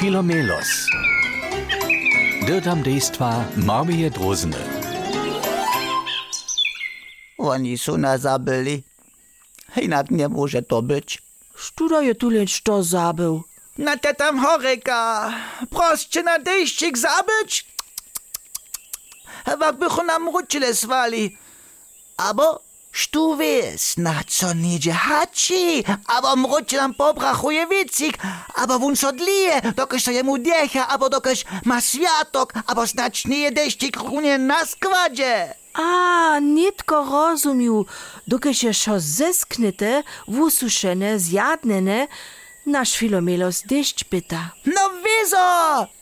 Filomelos. Dirtam dejstva Marmije Drozene. Oni sú nás zabili. Inak nemôže to byť. Študa je tu len što zabil. Na te tam horeka. Proste na deščik zabiť. Wak bychu nam ručile svali. Abo Štu wies, na co niedzie haci, abo mrucie nam pobrachuje wicik, abo wun sodlije, dokaż to jemu diecha, abo dokaż ma światok, abo snać nie jedeści krunie na składzie. A, nitko rozumiu, dokež je šo zesknite, wusušene, zjadnene, naš filomelos dešć pyta. No wieso,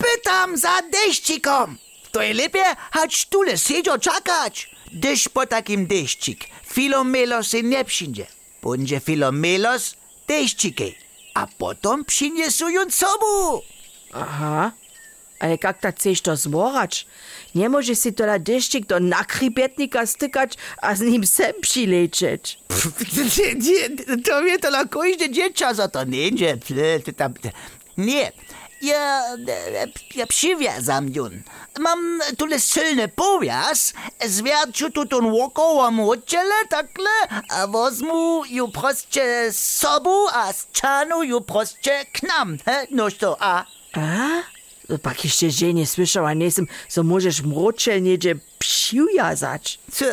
pytam za deszcikom. To je lepiej, hać tule siedział czakać. Dysz po takim deszcik, filomelos się nie przyjdzie. Będzie filomelos deszciki, a potom przyniesują sobu. Aha. Ale kak tak chceš to zmorać? Nie może si tola dešćik do nakrybetnika stykać, a z nim sem przylecieć. to mnie to na każde dziecko za to nie idzie. Nie, ja, ja przywiazam jun. Mam tyle silny powias, zwierciu tu tą wokoło moczele, takle, a wozmu ju proste z sobu, a z czanu ju proste k nam. He? Noż to, a? A? Pak jeszcze że nie słyszał, a nie so możesz mroczel niedzie przyjazać. Co?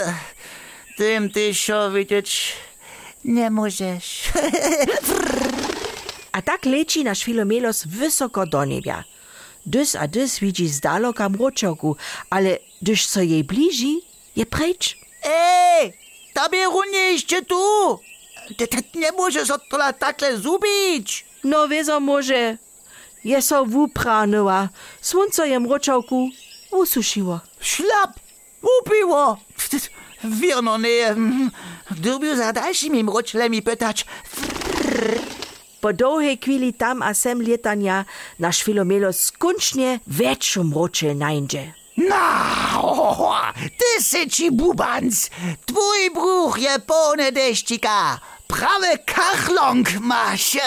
Tym ty się widzieć nie możesz. A tak leci nasz filomelos wysoko do niebia. Dys a dys widzi z daloka mroczoku, ale gdyż so jej bliži, je precz. Ej, tobie runie jeszcze tu. Ty, ty nie możesz od tola takle zubić. No wieso może. Je so wupranyła, słońce je mroczałku ususzyło. Szlap, upiło. Wierno nie. Dubił za dalszymi mroczlemi pytać. Po długiej chwili tam a sem lietania nasz filomelos skończnie większą mroczel najdzie. No, ty syci bubans. Twój bruch je pełny deszcika. Prawy kachląg masz.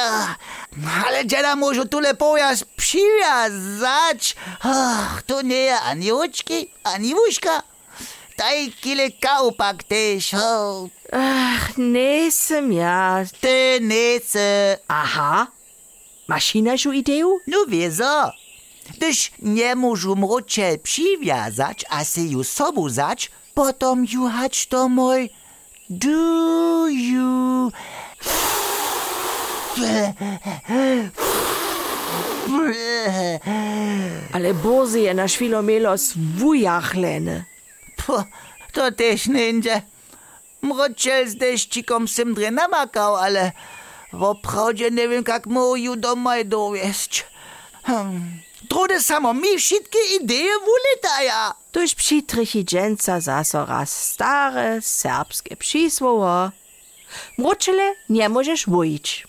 Ale dziada może tule pojas przywiązać. Ach, tu nie ani łuczki, ani wuszka. Daj kile kaupak też. Oh. Ach, nie sem ja. Ty niece. Aha. Masz inną ideę? No wieso. Gdyż nie możu mroczel przywiązać, a se ju sobu zać, potom ju hać to mój do you Ale bozy je nasz filomelos wujachlene. Po, to też ninja. Mroczel z deszcikom sem dre namakał, ale woprawdzie nie wiem, jak mu ju domaj dowieść. Hmm. Trude samo mi wszystkie idee wuletaja. Tuż przytrichy dżęca zaso raz stare serbskie przysłowo. Mroczele nie możesz wujić.